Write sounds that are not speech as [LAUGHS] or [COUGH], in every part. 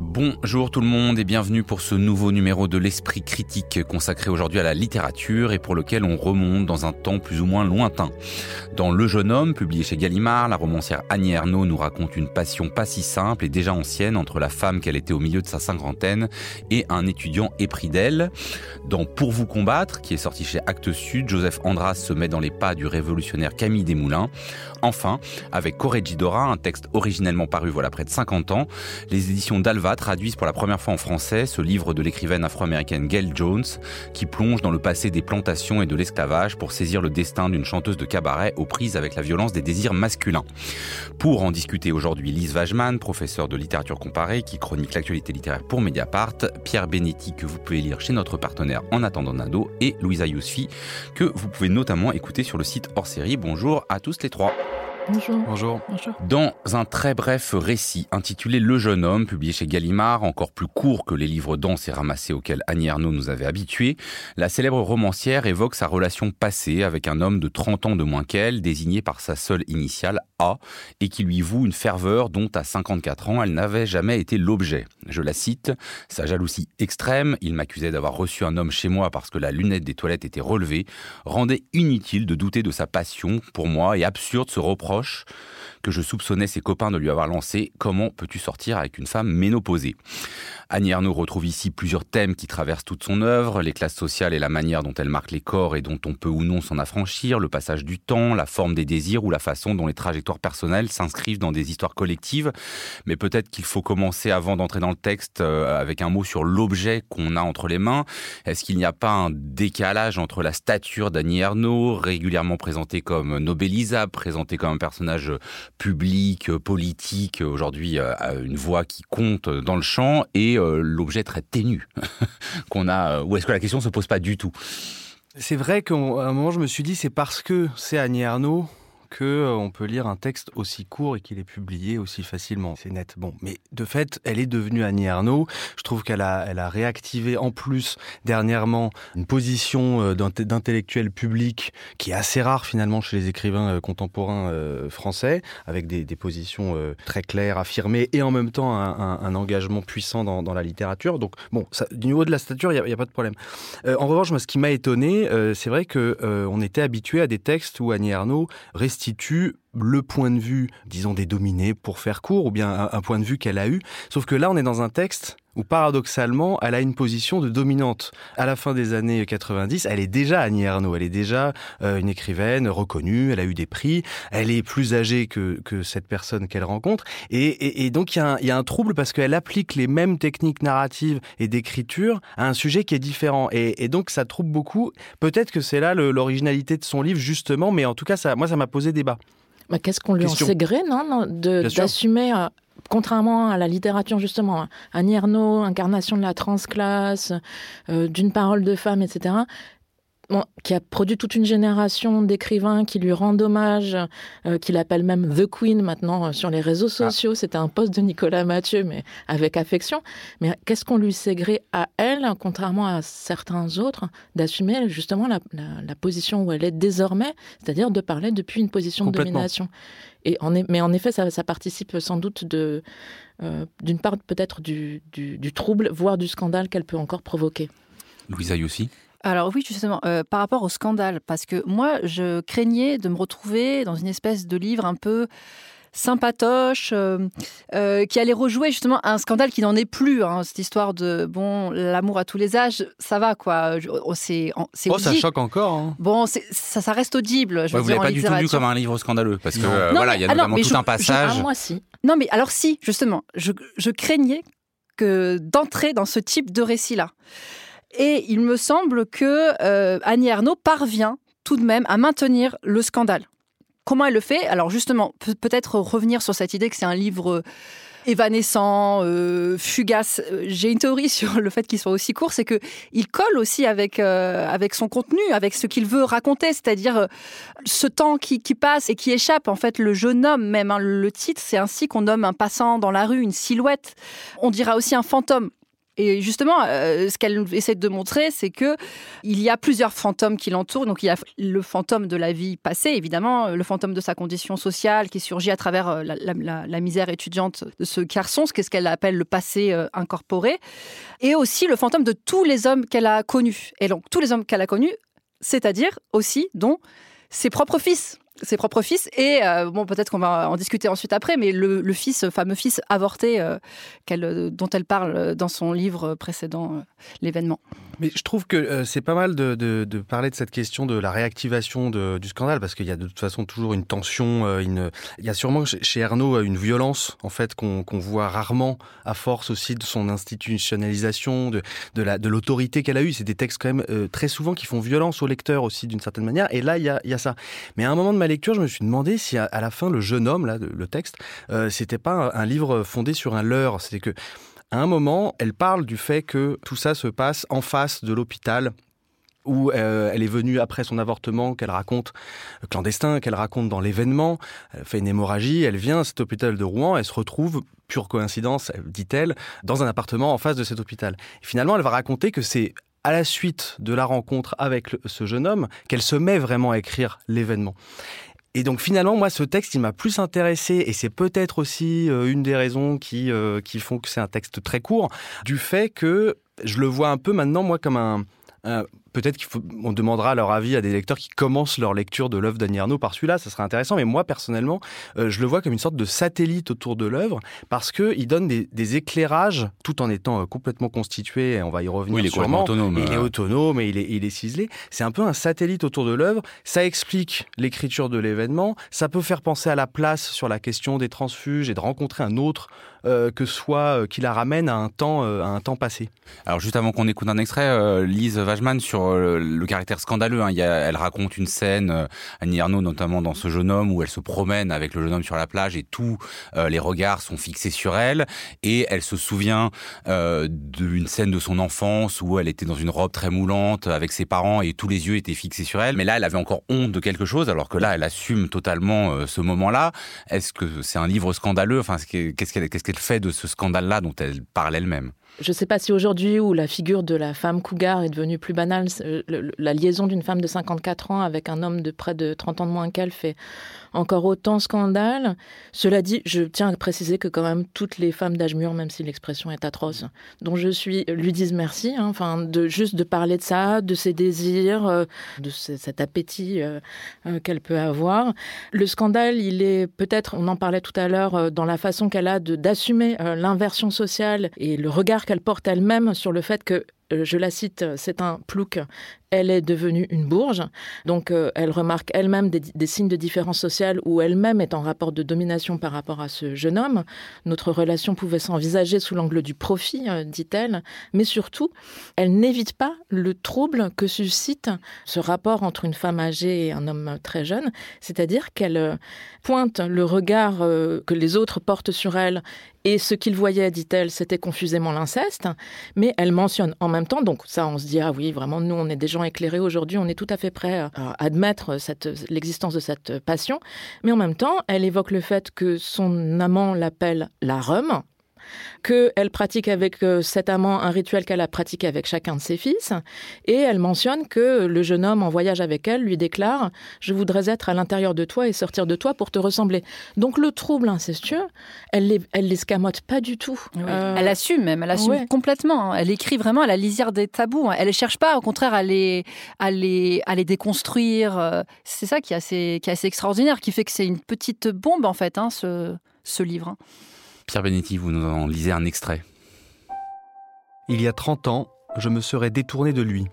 Bonjour tout le monde et bienvenue pour ce nouveau numéro de l'Esprit critique consacré aujourd'hui à la littérature et pour lequel on remonte dans un temps plus ou moins lointain. Dans Le jeune homme, publié chez Gallimard, la romancière Annie Ernaux nous raconte une passion pas si simple et déjà ancienne entre la femme qu'elle était au milieu de sa cinquantaine et un étudiant épris d'elle. Dans Pour vous combattre, qui est sorti chez Actes Sud, Joseph Andras se met dans les pas du révolutionnaire Camille Desmoulins. Enfin, avec Corregidora, un texte originellement paru voilà près de 50 ans, les éditions d'Alva traduisent pour la première fois en français ce livre de l'écrivaine afro-américaine Gail Jones, qui plonge dans le passé des plantations et de l'esclavage pour saisir le destin d'une chanteuse de cabaret aux prises avec la violence des désirs masculins. Pour en discuter aujourd'hui, Lise Wajman, professeure de littérature comparée, qui chronique l'actualité littéraire pour Mediapart, Pierre Benetti, que vous pouvez lire chez notre partenaire En attendant Nado, et Louisa Yousfi, que vous pouvez notamment écouter sur le site hors série. Bonjour à tous les trois. Bonjour. Bonjour. Dans un très bref récit intitulé Le jeune homme, publié chez Gallimard, encore plus court que les livres denses et ramassés auxquels Annie Arnaud nous avait habitués, la célèbre romancière évoque sa relation passée avec un homme de 30 ans de moins qu'elle, désigné par sa seule initiale A, et qui lui voue une ferveur dont à 54 ans elle n'avait jamais été l'objet. Je la cite, sa jalousie extrême, il m'accusait d'avoir reçu un homme chez moi parce que la lunette des toilettes était relevée, rendait inutile de douter de sa passion pour moi et absurde ce reproche oss. Que je soupçonnais ses copains de lui avoir lancé Comment peux-tu sortir avec une femme ménopausée? Annie Ernaux retrouve ici plusieurs thèmes qui traversent toute son œuvre, les classes sociales et la manière dont elle marque les corps et dont on peut ou non s'en affranchir, le passage du temps, la forme des désirs ou la façon dont les trajectoires personnelles s'inscrivent dans des histoires collectives. Mais peut-être qu'il faut commencer avant d'entrer dans le texte euh, avec un mot sur l'objet qu'on a entre les mains. Est-ce qu'il n'y a pas un décalage entre la stature d'Annie Ernaux, régulièrement présentée comme nobélisable, présentée comme un personnage public, politique, aujourd'hui euh, une voix qui compte dans le champ, et euh, l'objet très ténu [LAUGHS] qu'on a, euh, ou est-ce que la question se pose pas du tout? C'est vrai qu'à un moment, je me suis dit, c'est parce que c'est Annie Arnaud que euh, on peut lire un texte aussi court et qu'il est publié aussi facilement. C'est net. Bon, mais de fait, elle est devenue Annie Arnaud. Je trouve qu'elle a, réactivé en plus dernièrement une position euh, d'intellectuel public qui est assez rare finalement chez les écrivains euh, contemporains français, avec des, positions très claires, affirmées et en même temps un, engagement puissant dans, la littérature. Donc bon, du niveau de la stature, il n'y a, a, pas de problème. en revanche, moi, ce qui m'a étonné, c'est vrai que on était habitué à des textes où Annie Arnaud restait constitue le point de vue, disons, des dominés pour faire court, ou bien un, point de vue qu'elle a eu. Sauf que là, on est dans un texte où paradoxalement, elle a une position de dominante. À la fin des années 90, elle est déjà Annie Ernaux, elle est déjà euh, une écrivaine reconnue, elle a eu des prix, elle est plus âgée que, que cette personne qu'elle rencontre, et, donc il y, a un trouble parce qu'elle applique les mêmes techniques narratives et d'écriture à un sujet qui est différent, et, donc ça trouble beaucoup. Peut-être que c'est là l'originalité de son livre justement, mais en tout cas, moi ça m'a posé débat. Bah, qu'est-ce qu'on lui en sait gré, non, d'assumer euh, contrairement à la littérature justement, Annie Ernaux, incarnation de la transclasse, euh, d'une parole de femme, etc qui a produit toute une génération d'écrivains qui lui rendent hommage, euh, qu'il appelle même The Queen maintenant euh, sur les réseaux ah. sociaux. C'était un poste de Nicolas Mathieu, mais avec affection. Mais qu'est-ce qu'on lui sait gré à elle, contrairement à certains autres, d'assumer justement la, position où elle est désormais, c'est-à-dire de parler depuis une position de domination? Et en, mais en effet, ça, participe sans doute de, euh, d'une part peut-être du, du, trouble, voire du scandale qu'elle peut encore provoquer. Louisa Yossi alors oui, justement, euh, par rapport au scandale, parce que moi, je craignais de me retrouver dans une espèce de livre un peu sympatoche, euh, euh, qui allait rejouer justement un scandale qui n'en est plus. Hein, cette histoire de bon, l'amour à tous les âges, ça va quoi. Oh, c'est, oh, ça choque encore. Hein. Bon, ça, ça reste audible. Je vous n'avez pas du tout lu comme un livre scandaleux, parce que voilà, il y a notamment tout un passage. Ah, moi, si. Non, mais alors si, justement, je, je craignais que d'entrer dans ce type de récit-là. Et il me semble que euh, Annie Ernaux parvient tout de même à maintenir le scandale. Comment elle le fait? Alors justement, peut-être revenir sur cette idée que c'est un livre évanescent, fugace. J'ai une théorie [LAUGHS] sur le fait qu'il soit aussi court, c'est que il colle aussi avec avec son contenu, avec ce qu'il veut raconter, c'est-à-dire ce temps qui, passe et qui échappe. En fait, le jeune homme, même hein, le titre, c'est ainsi qu'on nomme un passant dans la rue, une silhouette. On dira aussi un fantôme. Et justement, euh, ce qu'elle essaie de montrer, c'est que il y a plusieurs fantômes qui l'entourent. Donc il y a le fantôme de la vie passée, évidemment, le fantôme de sa condition sociale qui surgit à travers euh, la, misère étudiante de ce garçon, ce qu'est-ce qu'elle appelle le passé euh, incorporé, et aussi le fantôme de tous les hommes qu'elle a connus. Et donc tous les hommes qu'elle a connus, c'est-à-dire aussi dont ses propres fils ses propres fils et euh, bon peut-être qu'on va en discuter ensuite après mais le, fils fameux fils avorté euh, euh, dont elle parle dans son livre précédent l'événement mais je trouve que c'est pas mal de, parler de cette question de la réactivation du scandale parce qu'il y a de toute façon toujours une tension une... il y a sûrement chez Ernaud une violence en fait qu'on voit rarement à force aussi de son institutionnalisation de, de l'autorité qu'elle a eue. C'est des textes quand même très souvent qui font violence au lecteur aussi d'une certaine manière. Et là il y a, il y a ça. Mais à un moment de ma lecture, je me suis demandé si à, la fin, le jeune homme, là, le texte, euh, c'était pas un, livre fondé sur un leurre. C'était que, à un moment, elle parle du fait que tout ça se passe en face de l'hôpital où euh, elle est venue après son avortement, qu'elle raconte euh, clandestin, qu'elle raconte dans l'événement, elle fait une hémorragie, elle vient à cet hôpital de Rouen, elle se retrouve, pure coïncidence, dit-elle, dans un appartement en face de cet hôpital. Et finalement, elle va raconter que c'est à la suite de la rencontre avec ce jeune homme qu'elle se met vraiment à écrire l'événement. Et donc finalement, moi, ce texte, il m'a plus intéressé, et c'est peut-être aussi euh, une des raisons qui, euh, qui font que c'est un texte très court, du fait que je le vois un peu maintenant, moi, comme un, peut-être qu'on demandera leur avis à des lecteurs qui commencent leur lecture de l'œuvre d'Annie Arnaud par celui-là, ça serait intéressant. Mais moi, personnellement, euh, je le vois comme une sorte de satellite autour de l'œuvre parce qu'il donne des, éclairages tout en étant euh, complètement constitué. Et on va y revenir oui, il est sûrement. Autonome, il est autonome et il est, il est ciselé. C'est un peu un satellite autour de l'œuvre. Ça explique l'écriture de l'événement. Ça peut faire penser à la place sur la question des transfuges et de rencontrer un autre euh, que soit qui la ramène à un temps, à un temps passé. Alors juste avant qu'on écoute un extrait, Lise Wajman sur euh, le caractère scandaleux. Hein. elle raconte une scène, euh, Annie Ernaux notamment dans Ce jeune homme, où elle se promène avec le jeune homme sur la plage et tous euh, les regards sont fixés sur elle. Et elle se souvient d'une scène de son enfance où elle était dans une robe très moulante avec ses parents et tous les yeux étaient fixés sur elle. Mais là, elle avait encore honte de quelque chose, alors que là, elle assume totalement ce moment-là. Est-ce que c'est un livre scandaleux? Enfin, qu'est-ce qu'elle fait de ce scandale-là dont elle parle elle-même? Je ne sais pas si aujourd'hui où la figure de la femme cougar est devenue plus banale, la liaison d'une femme de 54 ans avec un homme de près de 30 ans de moins qu'elle fait encore autant scandale. Cela dit, je tiens à préciser que quand même toutes les femmes d'âge mûr, même si l'expression est atroce, dont je suis, lui disent merci. Hein, enfin, juste de parler de ça, de ses désirs, euh, de cet appétit euh, euh, qu'elle peut avoir. Le scandale, il est peut-être, on en parlait tout à l'heure, dans la façon qu'elle a d'assumer l'inversion sociale et le regard qu'elle porte elle-même sur le fait que je la cite, c'est un plouc elle est devenue une bourge. Donc, euh, elle remarque elle-même des, signes de différence sociale où elle-même est en rapport de domination par rapport à ce jeune homme. Notre relation pouvait s'envisager sous l'angle du profit, euh, dit-elle. Mais surtout, elle n'évite pas le trouble que suscite ce rapport entre une femme âgée et un homme très jeune. C'est-à-dire qu'elle euh, pointe le regard que les autres portent sur elle et ce qu'ils voyaient, dit-elle, c'était confusément l'inceste. Mais elle mentionne en même temps, donc ça, on se dit, ah oui, vraiment, nous, on est des gens éclairés aujourd'hui, on est tout à fait prêt à admettre l'existence de cette passion. Mais en même temps, elle évoque le fait que son amant l'appelle la rhum, qu'elle pratique avec euh, cet amant un rituel qu'elle a pratiqué avec chacun de ses fils, et elle mentionne que le jeune homme en voyage avec elle lui déclare ⁇ Je voudrais être à l'intérieur de toi et sortir de toi pour te ressembler ⁇ Donc le trouble incestueux, elle les, elle l'escamote pas du tout. Euh, elle assume même, elle assume complètement. Elle écrit vraiment à la lisière des tabous. Elle ne cherche pas, au contraire, à les, à les, à les déconstruire. Euh, c'est ça qui est, assez, qui est assez extraordinaire, qui fait que c'est une petite bombe, en fait, hein, ce, ce livre. Pierre Benetti, vous nous en lisez un extrait. Il y a 30 ans, je me serais détourné de lui.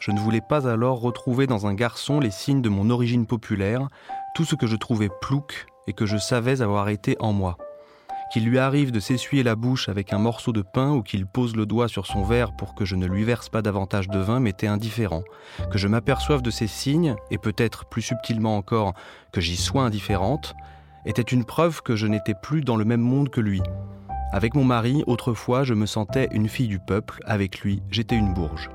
Je ne voulais pas alors retrouver dans un garçon les signes de mon origine populaire, tout ce que je trouvais plouc et que je savais avoir été en moi. Qu'il lui arrive de s'essuyer la bouche avec un morceau de pain ou qu'il pose le doigt sur son verre pour que je ne lui verse pas davantage de vin m'était indifférent. Que je m'aperçoive de ces signes, et peut-être plus subtilement encore que j'y sois indifférente, était une preuve que je n'étais plus dans le même monde que lui. Avec mon mari, autrefois, je me sentais une fille du peuple, avec lui, j'étais une bourge.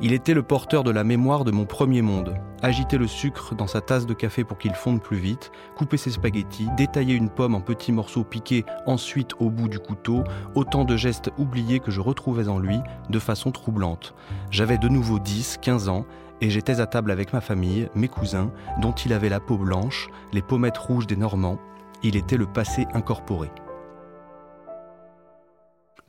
Il était le porteur de la mémoire de mon premier monde. Agiter le sucre dans sa tasse de café pour qu'il fonde plus vite, couper ses spaghettis, détailler une pomme en petits morceaux piqués ensuite au bout du couteau, autant de gestes oubliés que je retrouvais en lui de façon troublante. J'avais de nouveau 10, 15 ans, et j'étais à table avec ma famille, mes cousins, dont il avait la peau blanche, les pommettes rouges des Normands. Il était le passé incorporé.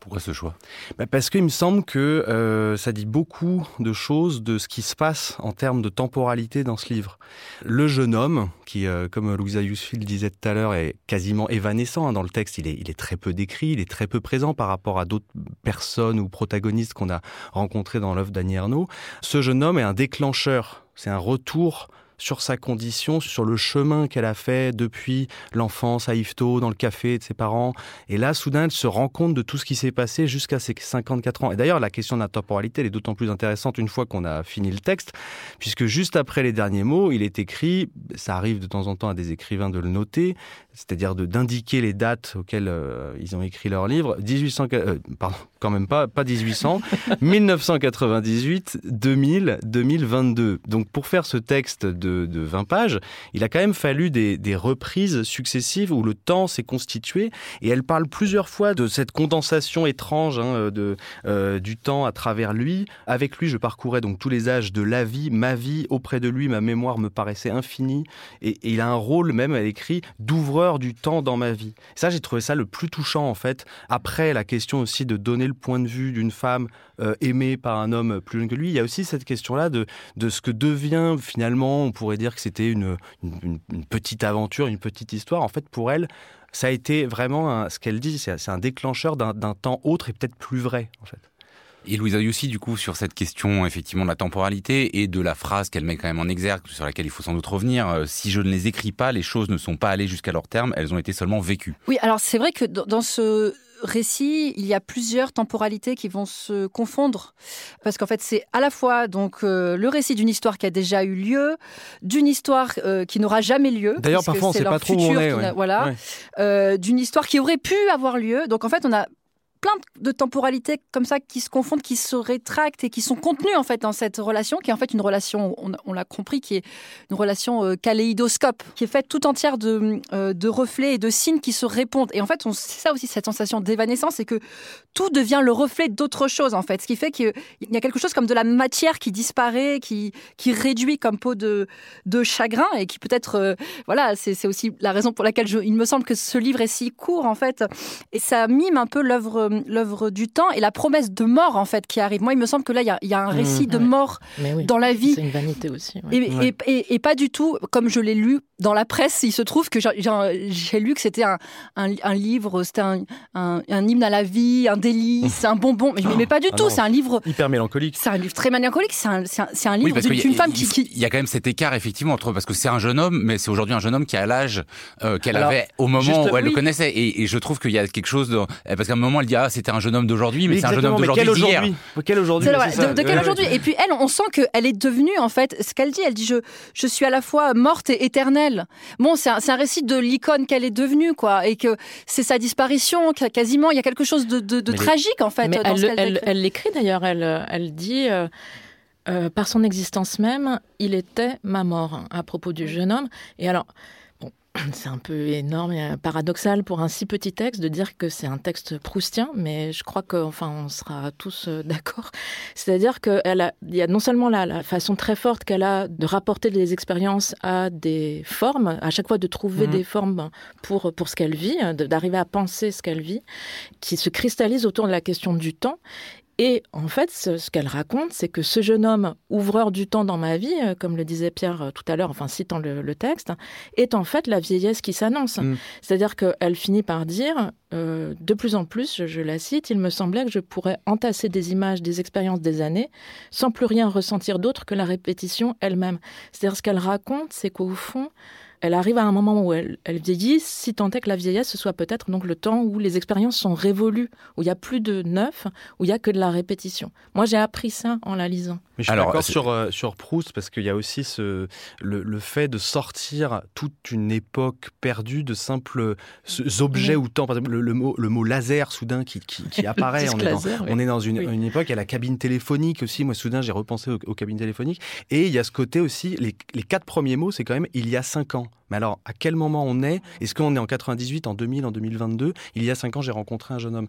Pourquoi ce choix? Bah, Parce qu'il me semble que euh, ça dit beaucoup de choses de ce qui se passe en termes de temporalité dans ce livre. Le jeune homme, qui, euh, comme Louisa Yousfield disait tout à l'heure, est quasiment évanescent hein, dans le texte, il est, il est très peu décrit, il est très peu présent par rapport à d'autres personnes ou protagonistes qu'on a rencontrés dans l'œuvre d'Annie Ernaux. Ce jeune homme est un déclencheur, c'est un retour sur sa condition, sur le chemin qu'elle a fait depuis l'enfance à Yvetot, dans le café de ses parents. Et là, soudain, elle se rend compte de tout ce qui s'est passé jusqu'à ses 54 ans. Et d'ailleurs, la question de la temporalité, elle est d'autant plus intéressante une fois qu'on a fini le texte, puisque juste après les derniers mots, il est écrit, ça arrive de temps en temps à des écrivains de le noter, c'est-à-dire d'indiquer les dates auxquelles euh, ils ont écrit leur livre. 1800, euh, pardon, quand même pas, pas 1800, 1998, 2000, 2022. Donc pour faire ce texte de, de 20 pages, il a quand même fallu des, reprises successives où le temps s'est constitué et elle parle plusieurs fois de cette condensation étrange hein, de, euh, du temps à travers lui. Avec lui, je parcourais donc tous les âges de la vie, ma vie, auprès de lui, ma mémoire me paraissait infinie et, il a un rôle même, elle écrit, d'ouvreur du temps dans ma vie. Ça, j'ai trouvé ça le plus touchant en fait. Après, la question aussi de donner le point de vue d'une femme euh, aimée par un homme plus jeune que lui, il y a aussi cette question-là de, de ce que devient finalement, pourrait dire que c'était une, une, petite aventure, une petite histoire. En fait, pour elle, ça a été vraiment ce qu'elle dit, c'est un déclencheur d'un temps autre et peut-être plus vrai en fait. Et Louisa Yussi, du coup, sur cette question, effectivement, de la temporalité et de la phrase qu'elle met quand même en exergue, sur laquelle il faut sans doute revenir, euh, si je ne les écris pas, les choses ne sont pas allées jusqu'à leur terme, elles ont été seulement vécues. Oui, alors c'est vrai que dans ce récit, il y a plusieurs temporalités qui vont se confondre parce qu'en fait, c'est à la fois donc euh, le récit d'une histoire qui a déjà eu lieu, d'une histoire euh, qui n'aura jamais lieu. D'ailleurs, parfois, on ne sait pas trop où on est. Voilà, d'une histoire qui aurait pu avoir lieu. Donc en fait, on a plein de temporalités comme ça qui se confondent, qui se rétractent et qui sont contenues en fait dans cette relation, qui est en fait une relation, on, l'a compris, qui est une relation euh, kaléidoscope, qui est faite tout entière de, euh, de reflets et de signes qui se répondent. Et en fait, c'est ça aussi cette sensation d'évanescence, c'est que tout devient le reflet d'autre chose en fait, ce qui fait qu'il y a quelque chose comme de la matière qui disparaît, qui, qui réduit comme peau de, de chagrin et qui peut-être, euh, voilà, c'est aussi la raison pour laquelle je, il me semble que ce livre est si court en fait, et ça mime un peu l'œuvre euh, l'œuvre du temps et la promesse de mort en fait qui arrive. Moi, il me semble que là, il y a, un mmh. récit de mort dans la vie. C'est une vanité aussi. Et, pas du tout, comme je l'ai lu dans la presse, il se trouve que j'ai lu que c'était un, un, livre, c'était un, un, hymne à la vie, un délice, un bonbon. Mais, mais pas du ah tout, c'est un livre... Hyper mélancolique. C'est un livre très mélancolique, c'est un, livre d'une femme qui, Il y a quand même cet écart, effectivement, entre... Parce que c'est un jeune homme, mais c'est aujourd'hui un jeune homme qui a l'âge euh, qu'elle avait au moment où elle le connaissait. Et, je trouve qu'il y a quelque chose... De... Parce qu'à un moment, elle dit, ah, c'était un jeune homme d'aujourd'hui, mais, c'est un jeune homme d'aujourd'hui d'hier. Quel aujourd'hui De, quel aujourd'hui Et puis elle, on sent qu'elle est devenue, en fait, ce qu'elle dit, elle dit, je, je suis à la fois morte et éternelle. Bon, c'est un, un, récit de l'icône qu'elle est devenue, quoi, et que c'est sa disparition, quasiment, il y a quelque chose de, de, tragique, en fait. Mais elle l'écrit d'ailleurs, elle, elle dit... Euh, euh, par son existence même, il était ma mort à propos du jeune homme. Et alors, c'est un peu énorme et paradoxal pour un si petit texte de dire que c'est un texte proustien, mais je crois qu'on enfin, on sera tous euh, [LAUGHS] d'accord. C'est-à-dire qu'il y a non seulement la, la façon très forte qu'elle a de rapporter des expériences à des formes, à chaque fois de trouver mmh. des formes pour, pour ce qu'elle vit, d'arriver à penser ce qu'elle vit, qui se cristallise autour de la question du temps, et en fait, ce, qu'elle raconte, c'est que ce jeune homme, ouvreur du temps dans ma vie, euh, comme le disait Pierre euh, tout à l'heure, enfin citant le, texte, est en fait la vieillesse qui s'annonce. Mm. C'est-à-dire qu'elle finit par dire, euh, de plus en plus, je, la cite, il me semblait que je pourrais entasser des images, des expériences des années, sans plus rien ressentir d'autre que la répétition elle-même. C'est-à-dire ce qu'elle raconte, c'est qu'au fond, elle arrive à un moment où elle, vieillit, si tant est que la vieillesse, ce soit peut-être donc le temps où les expériences sont révolues, où il n'y a plus de neuf, où il n'y a que de la répétition. Moi, j'ai appris ça en la lisant. Mais je suis d'accord sur, euh, sur Proust, parce qu'il y a aussi ce, le, le, fait de sortir toute une époque perdue de simples objets ou temps. Par exemple, le, mot, le mot laser, soudain, qui, qui, [LAUGHS] apparaît. on, est dans, on est dans une, une, époque, il y a la cabine téléphonique aussi. Moi, soudain, j'ai repensé aux, aux, cabines téléphoniques. Et il y a ce côté aussi, les, les quatre premiers mots, c'est quand même il y a cinq ans. Mais alors, à quel moment on est? Est-ce qu'on est en 98, en 2000, en 2022 Il y a cinq ans, j'ai rencontré un jeune homme.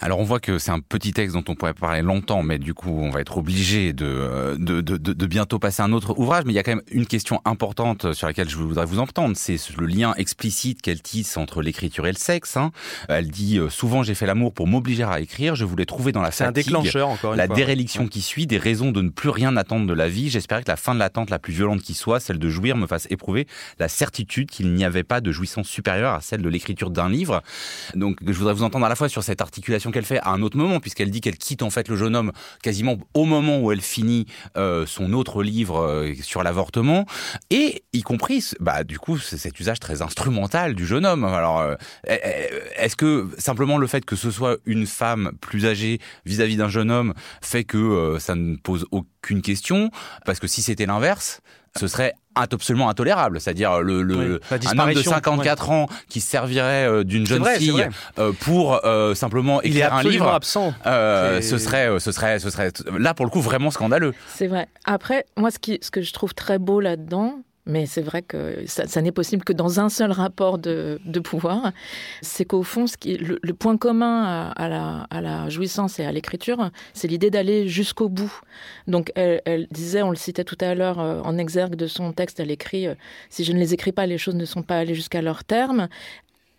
Alors, on voit que c'est un petit texte dont on pourrait parler longtemps, mais du coup, on va être obligé de, de, de, de, bientôt passer à un autre ouvrage. Mais il y a quand même une question importante sur laquelle je voudrais vous entendre. C'est le lien explicite qu'elle tisse entre l'écriture et le sexe. Hein. Elle dit euh, souvent j'ai fait l'amour pour m'obliger à écrire. Je voulais trouver dans la fatigue, un déclencheur, encore la déréliction qui suit, des raisons de ne plus rien attendre de la vie. J'espérais que la fin de l'attente la plus violente qui soit, celle de jouir, me fasse éprouver la certitude qu'il n'y avait pas de jouissance supérieure à celle de l'écriture d'un livre. Donc je voudrais vous entendre à la fois sur cette articulation qu'elle fait à un autre moment, puisqu'elle dit qu'elle quitte en fait le jeune homme quasiment au moment où elle finit euh, son autre livre euh, sur l'avortement, et y compris, bah du coup, cet usage très instrumental du jeune homme. Alors, euh, est-ce que simplement le fait que ce soit une femme plus âgée vis-à-vis d'un jeune homme fait que ça ne pose aucune question? Parce que si c'était l'inverse, ce serait absolument intolérable, c'est-à-dire le, le un homme de 54 ans qui servirait euh, d'une jeune fille euh, pour euh, simplement écrire un livre absent. ce serait ce serait ce serait là pour le coup vraiment scandaleux. C'est vrai. Après moi ce qui ce que je trouve très beau là-dedans, mais c'est vrai que ça, n'est possible que dans un seul rapport de, pouvoir. C'est qu'au fond, le, point commun à, la, jouissance et à l'écriture, c'est l'idée d'aller jusqu'au bout. Donc elle, elle, disait, on le citait tout à l'heure euh, en exergue de son texte, elle écrit euh, Si je ne les écris pas, les choses ne sont pas allées jusqu'à leur terme.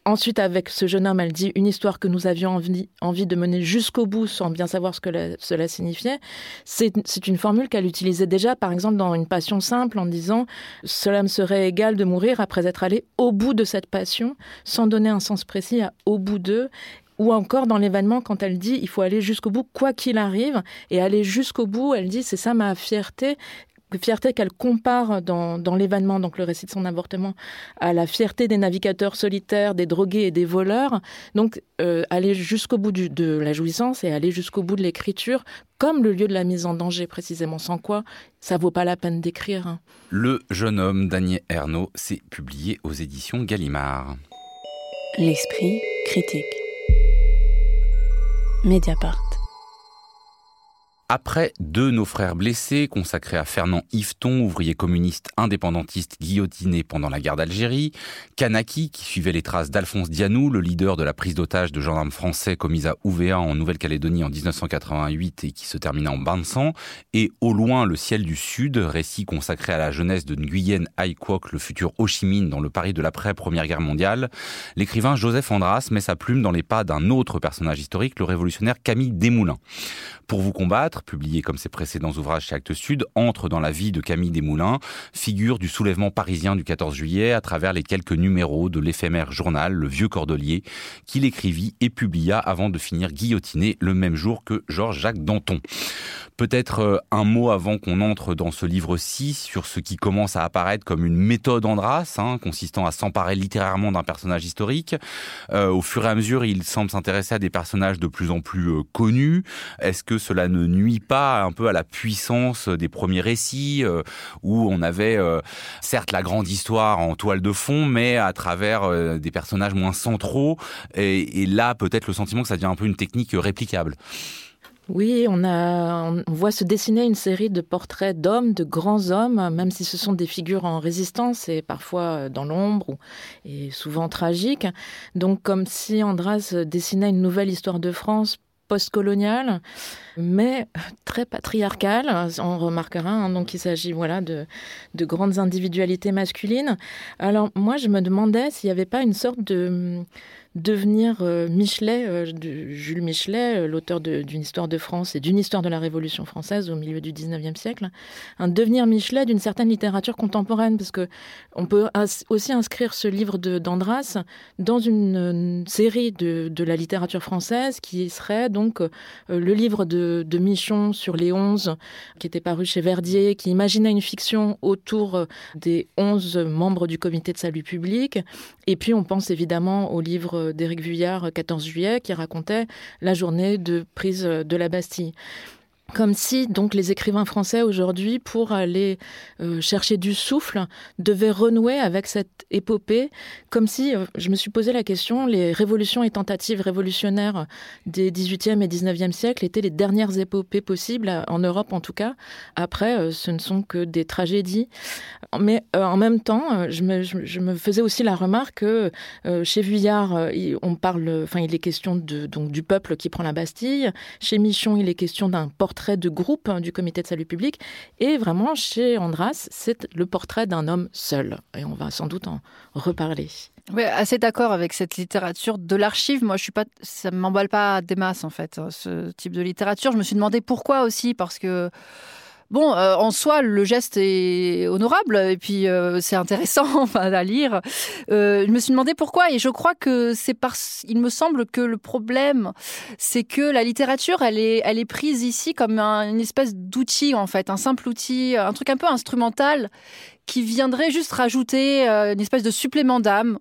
Ensuite, avec ce jeune homme, elle dit une histoire que nous avions envie, envie de mener jusqu'au bout sans bien savoir ce que cela signifiait. C'est une formule qu'elle utilisait déjà, par exemple, dans Une passion simple, en disant Cela me serait égal de mourir après être allé au bout de cette passion, sans donner un sens précis à au bout d'eux. Ou encore dans l'événement, quand elle dit il faut aller jusqu'au bout, quoi qu'il arrive, et aller jusqu'au bout, elle dit c'est ça ma fierté, fierté qu'elle compare dans, dans l'événement, donc le récit de son avortement, à la fierté des navigateurs solitaires, des drogués et des voleurs. Donc euh, aller jusqu'au bout du, de la jouissance et aller jusqu'au bout de l'écriture, comme le lieu de la mise en danger précisément, sans quoi ça vaut pas la peine d'écrire. Hein. Le jeune homme Daniel Ernaud s'est publié aux éditions Gallimard. L'esprit critique. Mediapart. Après deux nos frères blessés, consacrés à Fernand Yveton, ouvrier communiste indépendantiste guillotiné pendant la guerre d'Algérie, Kanaki, qui suivait les traces d'Alphonse Dianou, le leader de la prise d'otage de gendarmes français commise à Ouvéa en Nouvelle-Calédonie en 1988 et qui se termina en bain de sang, et Au loin, le ciel du Sud, récit consacré à la jeunesse de Nguyen Ai le futur Ho Chi Minh dans le Paris de l'après-première guerre mondiale, l'écrivain Joseph Andras met sa plume dans les pas d'un autre personnage historique, le révolutionnaire Camille Desmoulins. Pour vous combattre, publié comme ses précédents ouvrages chez Actes Sud, entre dans la vie de Camille Desmoulins, figure du soulèvement parisien du 14 juillet à travers les quelques numéros de l'éphémère journal Le Vieux Cordelier, qu'il écrivit et publia avant de finir guillotiné le même jour que Georges-Jacques Danton. Peut-être euh, un mot avant qu'on entre dans ce livre-ci sur ce qui commence à apparaître comme une méthode Andras, hein, consistant à s'emparer littérairement d'un personnage historique. Euh, au fur et à mesure, il semble s'intéresser à des personnages de plus en plus euh, connus. Est-ce que cela ne nuit pas un peu à la puissance des premiers récits où on avait certes la grande histoire en toile de fond, mais à travers des personnages moins centraux et, là peut-être le sentiment que ça devient un peu une technique réplicable. Oui, on, on voit se dessiner une série de portraits d'hommes, de grands hommes, même si ce sont des figures en résistance et parfois dans l'ombre et souvent tragiques. Donc comme si Andras dessinait une nouvelle histoire de France postcoloniale, mais très patriarcale. On remarquera hein, donc il s'agit voilà de, de, grandes individualités masculines. Alors moi je me demandais s'il n'y avait pas une sorte de devenir euh, Michelet, euh, Jules Michelet, euh, l'auteur d'une histoire de France et d'une histoire de la Révolution française au milieu du 19e siècle, un devenir Michelet d'une certaine littérature contemporaine, parce que on peut aussi inscrire ce livre d'Andras dans une, série de, de, la littérature française qui serait donc le livre de, de, Michon sur les onze, qui était paru chez Verdier, qui imaginait une fiction autour des onze membres du comité de salut public. Et puis on pense évidemment au livre d'Éric Vuillard, 14 juillet, qui racontait la journée de prise de la Bastille comme si donc les écrivains français aujourd'hui, pour aller euh, chercher du souffle, devaient renouer avec cette épopée, comme si, euh, je me suis posé la question, les révolutions et tentatives révolutionnaires des 18e et 19e siècles étaient les dernières épopées possibles, en Europe en tout cas. Après, euh, ce ne sont que des tragédies. Mais en même temps, je me, faisais aussi la remarque que chez Vuillard, on parle, enfin, il est question de, donc, du peuple qui prend la Bastille. Chez Michon, il est question d'un portrait de groupe hein, du comité de salut public. Et vraiment, chez Andras, c'est le portrait d'un homme seul. Et on va sans doute en reparler. Oui, assez d'accord avec cette littérature de l'archive. Moi, je suis pas, ça m'emballe pas des masses en fait, ce type de littérature. Je me suis demandé pourquoi aussi, parce que Bon, euh, en soi, le geste est honorable et puis euh, c'est intéressant [LAUGHS] à lire. Euh, je me suis demandé pourquoi et je crois que c'est parce, il me semble que le problème, c'est que la littérature, elle est, elle est prise ici comme une espèce d'outil en fait, un simple outil, un truc un peu instrumental qui viendrait juste rajouter une espèce de supplément d'âme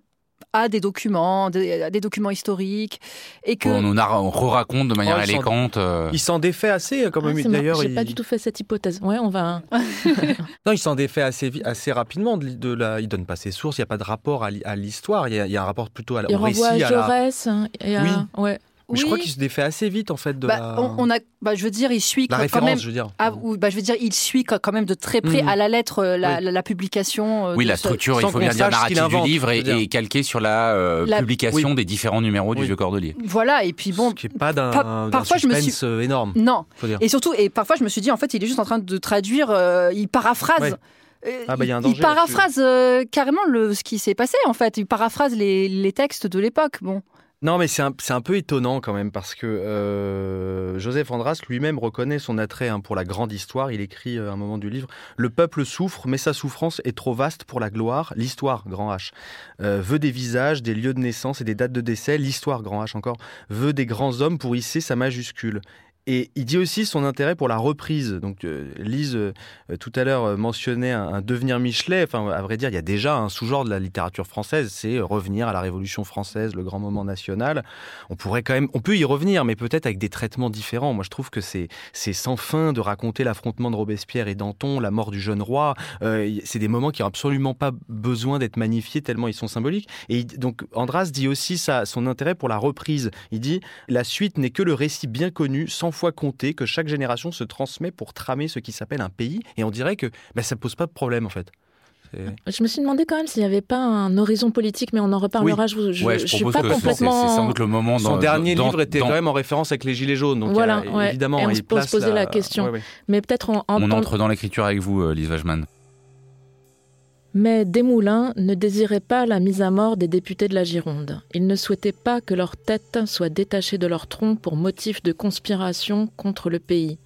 à des documents, des, des documents historiques, et que on nous on raconte de manière oh, élégante. Euh. Il s'en défait assez quand même. Ah, D'ailleurs, j'ai pas du tout fait cette hypothèse. Ouais, on va. [LAUGHS] non, il s'en défait assez assez rapidement. De, la... Il donne pas ses sources. Il y a pas de rapport à l'histoire. Il, y a un rapport plutôt à, il au récit. Il à Jaurès. Hein, oui. Ouais. Je crois qu'il se défait assez vite en fait de bah, on, a, bah, je veux dire, il suit la quand même. Je veux dire. Ah, bah, je veux dire, il suit quand même de très près mm. à la lettre euh, la, publication. Euh, oui, la structure, il faut bien dire narrative du livre est, calquée sur la, euh, publication des différents numéros du Vieux Cordelier. Voilà, et puis bon. Ce qui n'est pas d'un parfois je me suis énorme. Non. Et surtout, et parfois je me suis dit en fait, il est juste en train de traduire, il paraphrase. Ah bah, y a un il paraphrase carrément le, ce qui s'est passé en fait. Il paraphrase les, les textes de l'époque. Bon. Non, mais c'est un, peu étonnant quand même parce que euh, Joseph Andras lui-même reconnaît son attrait hein, pour la grande histoire. Il écrit euh, à un moment du livre Le peuple souffre, mais sa souffrance est trop vaste pour la gloire. L'histoire, grand H, euh, veut des visages, des lieux de naissance et des dates de décès. L'histoire, grand H encore, veut des grands hommes pour hisser sa majuscule. Et il dit aussi son intérêt pour la reprise. Donc, euh, Lise, euh, tout à l'heure, euh, mentionnait un, devenir Michelet. Enfin, à vrai dire, il y a déjà un sous-genre de la littérature française, c'est revenir à la Révolution française, le grand moment national. On pourrait quand même, on peut y revenir, mais peut-être avec des traitements différents. Moi, je trouve que c'est sans fin de raconter l'affrontement de Robespierre et Danton, la mort du jeune roi. c'est des moments qui n'ont absolument pas besoin d'être magnifiés tellement ils sont symboliques. Et donc, Andras dit aussi son intérêt pour la reprise. Il dit la suite n'est que le récit bien connu, sans fois compté que chaque génération se transmet pour tramer ce qui s'appelle un pays. Et on dirait que ben, ça pose pas de problème en fait. Je me suis demandé quand même s'il n'y avait pas un horizon politique, mais on en reparlera. Je, je, suis pas complètement. C'est sans doute le moment. Son dernier livre était quand même en référence avec les Gilets jaunes. Donc voilà, évidemment, Et on se pose poser la, question. Mais peut-être on, on entre dans l'écriture avec vous, euh, Lise Wajman. Mais Desmoulins ne désirait pas la mise à mort des députés de la Gironde. Il ne souhaitait pas que leur tête soit détachée de leur tronc pour motif de conspiration contre le pays.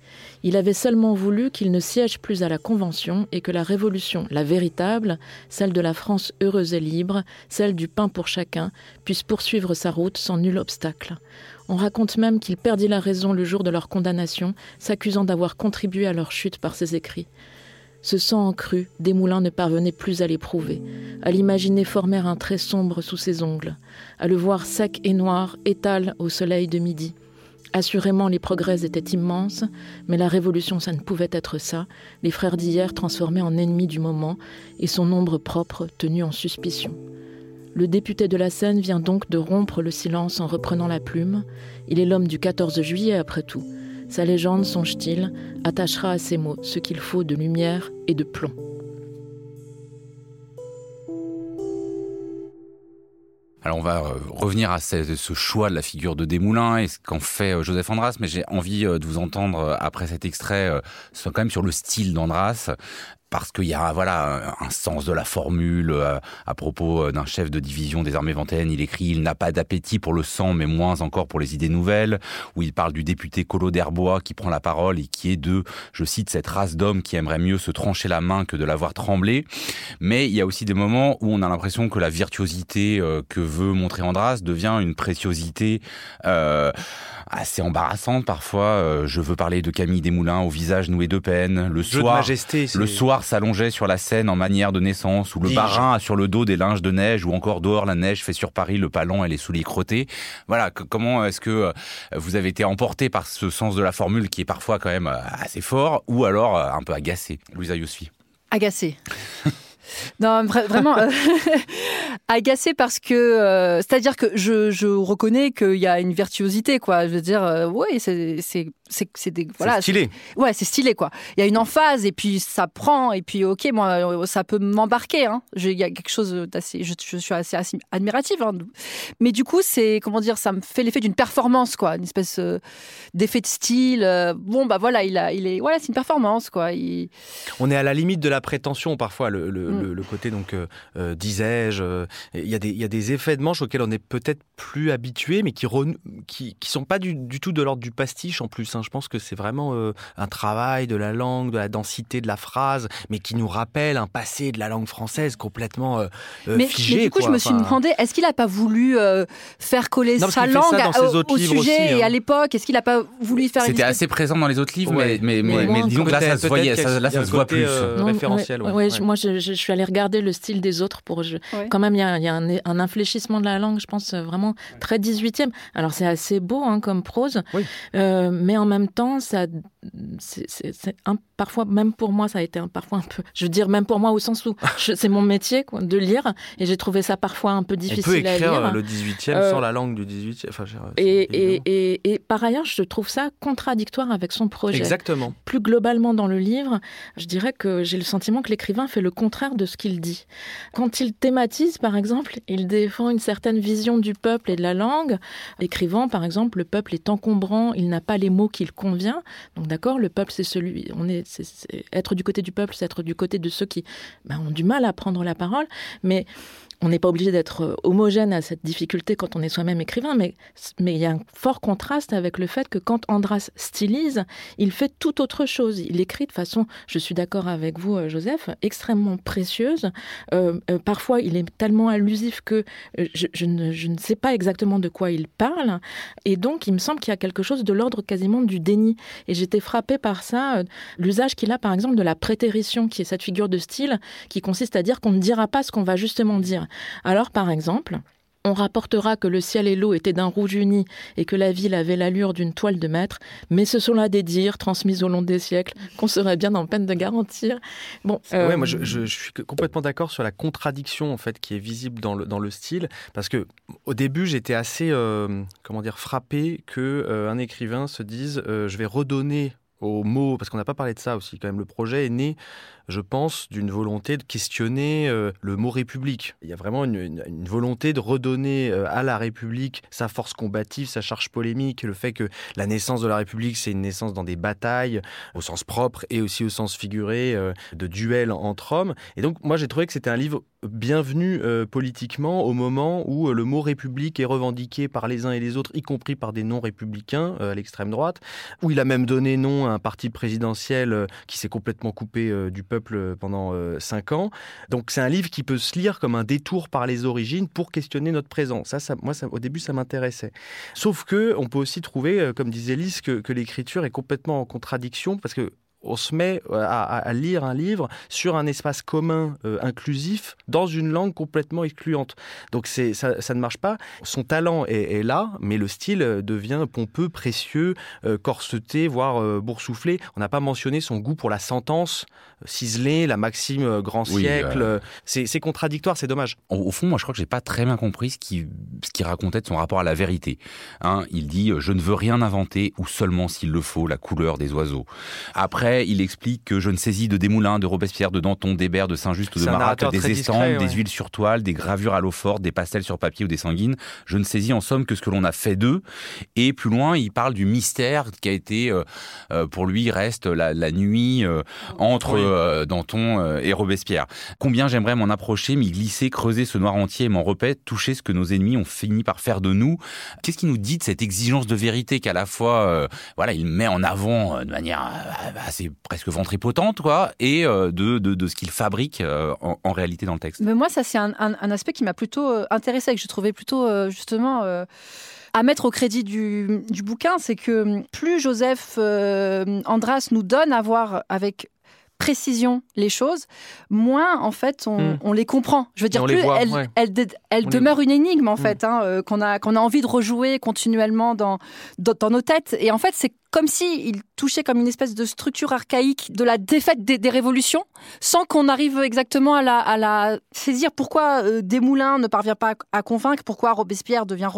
Il avait seulement voulu qu'ils ne siègent plus à la Convention et que la révolution, la véritable, celle de la France heureuse et libre, celle du pain pour chacun, puisse poursuivre sa route sans nul obstacle. On raconte même qu'il perdit la raison le jour de leur condamnation, s'accusant d'avoir contribué à leur chute par ses écrits. Ce sang cru, Desmoulins ne parvenait plus à l'éprouver, à l'imaginer former un trait sombre sous ses ongles, à le voir sec et noir, étal au soleil de midi. Assurément, les progrès étaient immenses, mais la révolution, ça ne pouvait être ça, les frères d'hier transformés en ennemis du moment, et son ombre propre tenu en suspicion. Le député de la Seine vient donc de rompre le silence en reprenant la plume. Il est l'homme du 14 juillet, après tout. Sa légende, songe-t-il, attachera à ses mots ce qu'il faut de lumière et de plomb. Alors on va euh, revenir à ce, choix de la figure de Desmoulins et ce qu'en fait euh, Joseph Andras, mais j'ai envie euh, de vous entendre après cet extrait, quand même sur le style d'Andras parce qu'il y a voilà un sens de la formule euh, à propos euh, d'un chef de division des armées vendéennes. Il écrit il n'a pas d'appétit pour le sang, mais moins encore pour les idées nouvelles. Où il parle du député Colo d'Herbois qui prend la parole et qui est de, je cite, cette race d'hommes qui aimerait mieux se trancher la main que de la voir trembler. Mais il y a aussi des moments où on a l'impression que la virtuosité euh, que veut montrer Andras devient une préciosité assez embarrassante parfois. je veux parler de Camille Desmoulins au visage noué de peine. Le soir, le soir s'allongeait sur la scène en manière de naissance, où le barin a sur le dos des linges de neige, ou encore dehors la neige fait sur Paris le palan et les souliers crottés. Voilà, comment est-ce que euh, vous avez été emporté par ce sens de la formule qui est parfois quand même euh, assez fort, ou alors euh, un peu agacé Louisa Yosfi Agacé. [LAUGHS] Non, vraiment euh, [LAUGHS] agacé parce que, euh, c'est-à-dire que je, je reconnais qu'il y a une virtuosité, quoi. Je veux dire, euh, oui, c'est c'est c'est des voilà. stylé. Ouais, c'est stylé, quoi. Il y a une emphase et puis ça prend et puis ok, moi ça peut m'embarquer. Hein. Il y a quelque chose d'assez, je, je, suis assez, admirative. Hein. Mais du coup, c'est comment dire, ça me fait l'effet d'une performance, quoi, une espèce d'effet de style. bon, bah voilà, il a, il est, voilà, c'est une performance, quoi. On est à la limite de la prétention parfois. Le, le, mm le, côté donc euh, euh, disais-je. Euh, il y, a des, il y a des effets de manche auxquels on est peut-être plus habitué, mais qui, qui, qui sont pas du, du tout de l'ordre du pastiche en plus. Hein. Je pense que c'est vraiment un travail de la langue, de la densité de la phrase, mais qui nous rappelle un passé de la langue française complètement mais, figé. Mais du coup, je me suis demandé, est-ce qu'il n'a pas voulu faire coller sa langue au, sujet et à hein. l'époque? Est-ce qu'il n'a pas voulu faire C'était assez présent dans les autres livres, mais, mais, mais, disons que là, ça se voyait, là, ça se voit plus. référentiel. moi, je, je, suis allée regarder le style des autres pour. Je, Quand même, il y a, y a un, un, infléchissement de la langue, je pense, vraiment très 18e. Alors, c'est assez beau hein, comme prose, euh, mais en même temps, ça, c'est parfois, même pour moi, ça a été un, parfois un peu. Je veux dire, même pour moi, au sens où c'est mon métier quoi, de lire, et j'ai trouvé ça parfois un peu difficile On peut écrire à lire. le 18e euh, sans la langue du 18e. Enfin, et, et, et, et, par ailleurs, je trouve ça contradictoire avec son projet. Exactement. Plus globalement dans le livre, je dirais que j'ai le sentiment que l'écrivain fait le contraire de ce qu'il dit. Quand il thématise, par exemple, il défend une certaine vision du peuple et de la langue, écrivant, par exemple, le peuple est encombrant, il n'a pas les mots qu'il convient. Donc d'accord, le peuple, c'est celui, on est, être du côté du peuple, c'est être du côté de ceux qui ben, ont du mal à prendre la parole, mais on n'est pas obligé d'être euh, homogène à cette difficulté quand on est soi-même écrivain, mais, mais il y a un fort contraste avec le fait que quand Andras stylise, il fait tout autre chose. Il écrit de façon, je suis d'accord avec vous, euh, Joseph, extrêmement précieuse. Euh, parfois, il est tellement allusif que je, ne, je, ne, sais pas exactement de quoi il parle. Et donc, il me semble qu'il y a quelque chose de l'ordre quasiment du déni. Et j'étais frappée par ça, l'usage qu'il a, par exemple, de la prétérition, qui est cette figure de style qui consiste à dire qu'on ne dira pas ce qu'on va justement dire. Alors, par exemple, on rapportera que le ciel et l'eau étaient d'un rouge uni et que la ville avait l'allure d'une toile de maître, mais ce sont là des dires transmis au long des siècles qu'on serait bien en peine de garantir. Bon, moi euh, je, suis complètement d'accord sur la contradiction en fait qui est visible dans le, dans le style, parce que au début j'étais assez euh, comment dire frappé que euh, un écrivain se dise je vais redonner aux mots, parce qu'on n'a pas parlé de ça aussi quand même. Le projet est né je pense, d'une volonté de questionner euh, le mot République. Il y a vraiment une, volonté de redonner euh, à la République sa force combative, sa charge polémique, le fait que la naissance de la République, c'est une naissance dans des batailles, au sens propre et aussi au sens figuré, euh, de duels entre hommes. Et donc, moi, j'ai trouvé que c'était un livre bienvenu politiquement au moment où le mot République est revendiqué par les uns et les autres, y compris par des non-républicains à l'extrême droite, où il a même donné nom à un parti présidentiel qui s'est complètement coupé du peuple peuple pendant euh, cinq ans. Donc c'est un livre qui peut se lire comme un détour par les origines pour questionner notre présent. Ça, ça moi, au début, ça m'intéressait. Sauf que on peut aussi trouver, euh, comme disait Lise, que, que l'écriture est complètement en contradiction parce que on se met euh, à, lire un livre sur un espace commun euh, inclusif dans une langue complètement excluante. Donc c'est ça, ne marche pas. Son talent est, là, mais le style devient pompeux, précieux, euh, corseté, voire boursouflé. On n'a pas mentionné son goût pour la sentence ciselée, la maxime grand siècle. C'est contradictoire, c'est dommage. Au, fond, moi je crois que j'ai pas très bien compris ce qu'il ce qui racontait de son rapport à la vérité. Hein, il dit je ne veux rien inventer ou seulement s'il le faut la couleur des oiseaux. Après Après, il explique que je ne saisis de Desmoulins, de Robespierre, de Danton, d'Hébert, de Saint-Just ou de Marat des estampes, des huiles sur toile, des gravures à l'eau forte, des pastels sur papier ou des sanguines. Je ne saisis en somme que ce que l'on a fait d'eux. Et plus loin, il parle du mystère qui a été, euh, euh, pour lui, reste la, nuit euh, entre Danton et Robespierre. Combien j'aimerais m'en approcher, m'y glisser, creuser ce noir entier et m'en repaître, toucher ce que nos ennemis ont fini par faire de nous. Qu'est-ce qui nous dit de cette exigence de vérité qu'à la fois, voilà, il met en avant de manière assez presque ventripotente, quoi, et de, de, de ce qu'il fabrique en, réalité dans le texte. Mais moi, ça c'est un, un, aspect qui m'a plutôt intéressé, que je trouvais plutôt justement à mettre au crédit du, bouquin, c'est que plus Joseph euh, Andras nous donne à voir avec précision les choses, moins en fait on, hmm. les comprend. Je veux dire, plus elle, demeure une énigme en hmm. fait, hein, euh, qu'on a, qu'on a envie de rejouer continuellement dans, dans, nos têtes. Et en fait, c'est comme si il touchait comme une espèce de structure archaïque de la défaite des, révolutions, sans qu'on arrive exactement à la, à la saisir. Pourquoi euh, Desmoulins ne parvient pas à, convaincre? Pourquoi Robespierre devient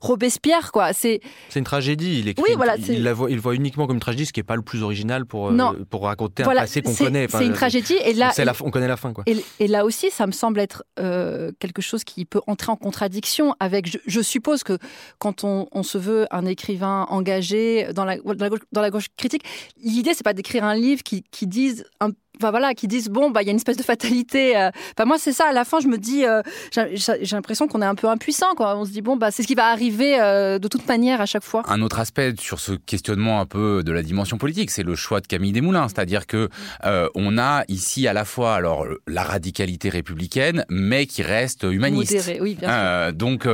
Robespierre quoi? C'est une tragédie. Il, écrit, oui, voilà, il, la voit, il voit uniquement comme une tragédie, ce qui n'est pas le plus original pour, euh, pour raconter un passé qu'on connaît. c'est une tragédie. Et là, on, connaît la fin. Quoi. Et, là aussi, ça me semble être euh, quelque chose qui peut entrer en contradiction avec. Je, suppose que quand on, on, se veut un écrivain engagé dans la dans la gauche, critique, l'idée, c'est pas d'écrire un livre qui, qui dise un Enfin, voilà, qui disent bon bah il y a une espèce de fatalité. Euh. Enfin moi c'est ça. À la fin je me dis euh, j'ai l'impression qu'on est un peu impuissant quoi. On se dit bon bah c'est ce qui va arriver euh, de toute manière à chaque fois. Un autre aspect sur ce questionnement un peu de la dimension politique, c'est le choix de Camille Desmoulins, c'est-à-dire que on a ici à la fois alors la radicalité républicaine, mais qui reste humaniste. Modéré, oui, bien sûr. donc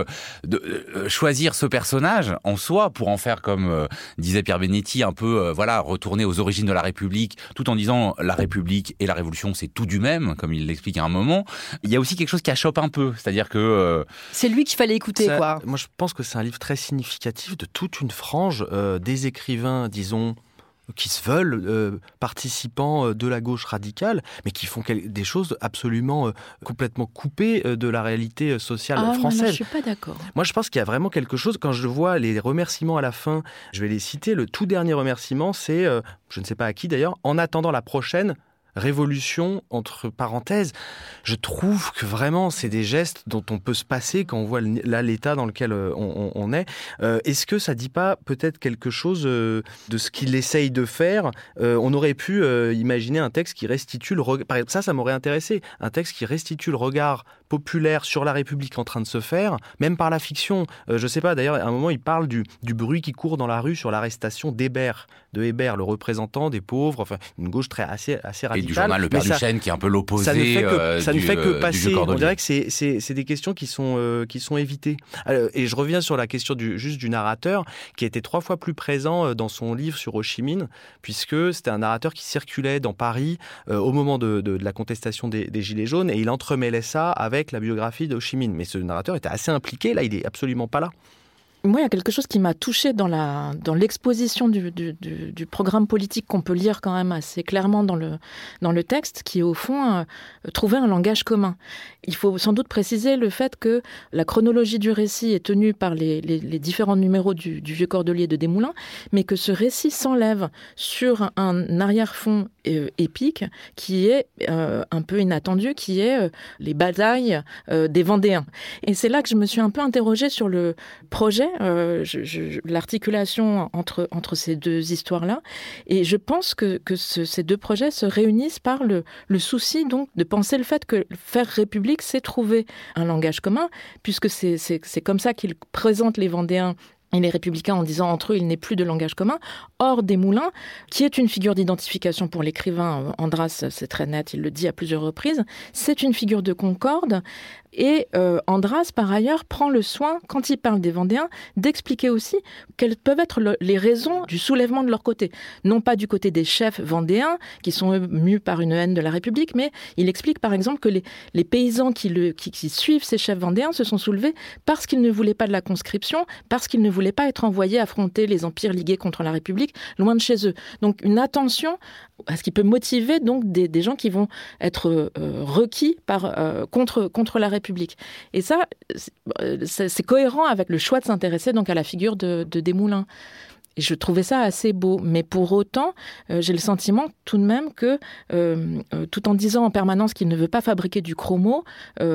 de, choisir ce personnage en soi pour en faire comme disait Pierre Benetti un peu voilà retourner aux origines de la République, tout en disant la République et la Révolution, c'est tout du même, comme il l'explique à un moment. Il y a aussi quelque chose qui achoppe un peu, c'est-à-dire que... Euh, c'est lui qu'il fallait écouter, quoi. Moi, je pense que c'est un livre très significatif de toute une frange euh, des écrivains, disons, qui se veulent euh, participants de la gauche radicale, mais qui font des choses absolument euh, complètement coupées de la réalité sociale ah, française. je suis pas d'accord. Moi, je pense qu'il y a vraiment quelque chose. Quand je vois les remerciements à la fin, je vais les citer. Le tout dernier remerciement, c'est, je ne sais pas à qui d'ailleurs, en attendant la prochaine, révolution entre parenthèses. Je trouve que vraiment c'est des gestes dont on peut se passer quand on voit là l'état dans lequel euh, on, est. Euh, est-ce que ça dit pas peut-être quelque chose euh, de ce qu'il essaye de faire? On aurait pu imaginer un texte qui restitue le regard. Ça, ça m'aurait intéressé. Un texte qui restitue le regard populaire sur la République en train de se faire, même par la fiction. je sais pas. D'ailleurs, à un moment, il parle du, du bruit qui court dans la rue sur l'arrestation d'Hébert, de Hébert, le représentant des pauvres. Enfin, une gauche très assez assez radicale du journal Le Père du Chêne, qui est un peu l'opposé. Ça ne fait que, ça ne fait que euh, passer. On dirait que c'est des questions qui sont, euh, qui sont évitées. et je reviens sur la question du, juste du narrateur, qui était trois fois plus présent euh, dans son livre sur Ho Chi Minh, puisque c'était un narrateur qui circulait dans Paris au moment de, de, la contestation des, des, Gilets jaunes, et il entremêlait ça avec la biographie de Ho. Mais ce narrateur était assez impliqué, là, il est absolument pas là. Moi, il y a quelque chose qui m'a touché dans l'exposition du, programme politique qu'on peut lire quand même assez clairement dans le texte, qui est au fond euh, trouver un langage commun. Il faut sans doute préciser le fait que la chronologie du récit est tenue par les, différents numéros du, vieux Cordelier de Desmoulins, mais que ce récit s'enlève sur un arrière-fond euh, épique qui est euh, un peu inattendu, qui est les batailles des Vendéens. Et c'est là que je me suis un peu interrogée sur le projet euh, l'articulation entre, entre ces deux histoires-là. Et je pense que, que ces deux projets se réunissent par le, le souci donc de penser le fait que faire République, c'est trouver un langage commun, puisque c'est comme ça qu'ils présentent les Vendéens et les républicains en disant entre eux il n'est plus de langage commun. Or, Desmoulins, qui est une figure d'identification pour l'écrivain, euh, Andras, c'est très net, il le dit à plusieurs reprises, c'est une figure de concorde. Et euh, Andras, par ailleurs, prend le soin, quand il parle des Vendéens, d'expliquer aussi quelles peuvent être les raisons du soulèvement de leur côté. Non pas du côté des chefs vendéens, qui sont mus par une haine de la République, mais il explique par exemple que les, les paysans qui, le, qui, qui, suivent ces chefs vendéens se sont soulevés parce qu'ils ne voulaient pas de la conscription, parce qu'ils ne voulaient pas être envoyés affronter les empires ligués contre la République, loin de chez eux. Donc une attention à ce qui peut motiver donc des, gens qui vont être euh, requis par, euh, contre, contre la République. Et ça, c'est cohérent avec le choix de s'intéresser donc à la figure de, de Desmoulins. Et je trouvais ça assez beau. Mais pour autant, euh, j'ai le sentiment tout de même que, euh, euh, tout en disant en permanence qu'il ne veut pas fabriquer du chromo,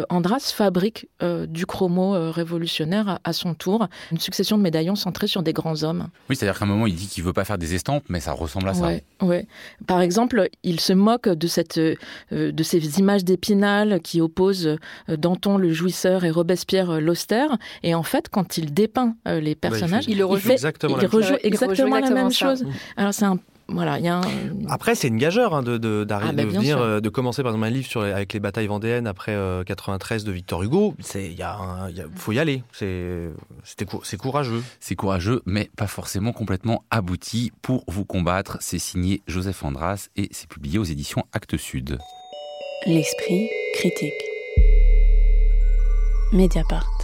Andras fabrique du chromo révolutionnaire à, son tour. Une succession de médaillons centrés sur des grands hommes. Oui, c'est-à-dire qu'à un moment, il dit qu'il veut pas faire des estampes, mais ça ressemble à ça. Ouais, Par exemple, il se moque de, cette, de ces images d'Épinal qui opposent Danton le jouisseur et Robespierre l'austère. Et en fait, quand il dépeint les personnages, il, le rejoue exactement exactement, la même chose. Mm. Alors c'est un voilà, y a Après, c'est une gageure hein, de, de, ah, de, venir, euh, de commencer par exemple un livre sur avec les batailles vendéennes après 93 euh, de Victor Hugo. Il y a, faut y aller. C'est, c'est courageux. C'est courageux, mais pas forcément complètement abouti. Pour vous combattre, c'est signé Joseph Andras et c'est publié aux éditions Actes Sud. L'esprit critique. Mediapart.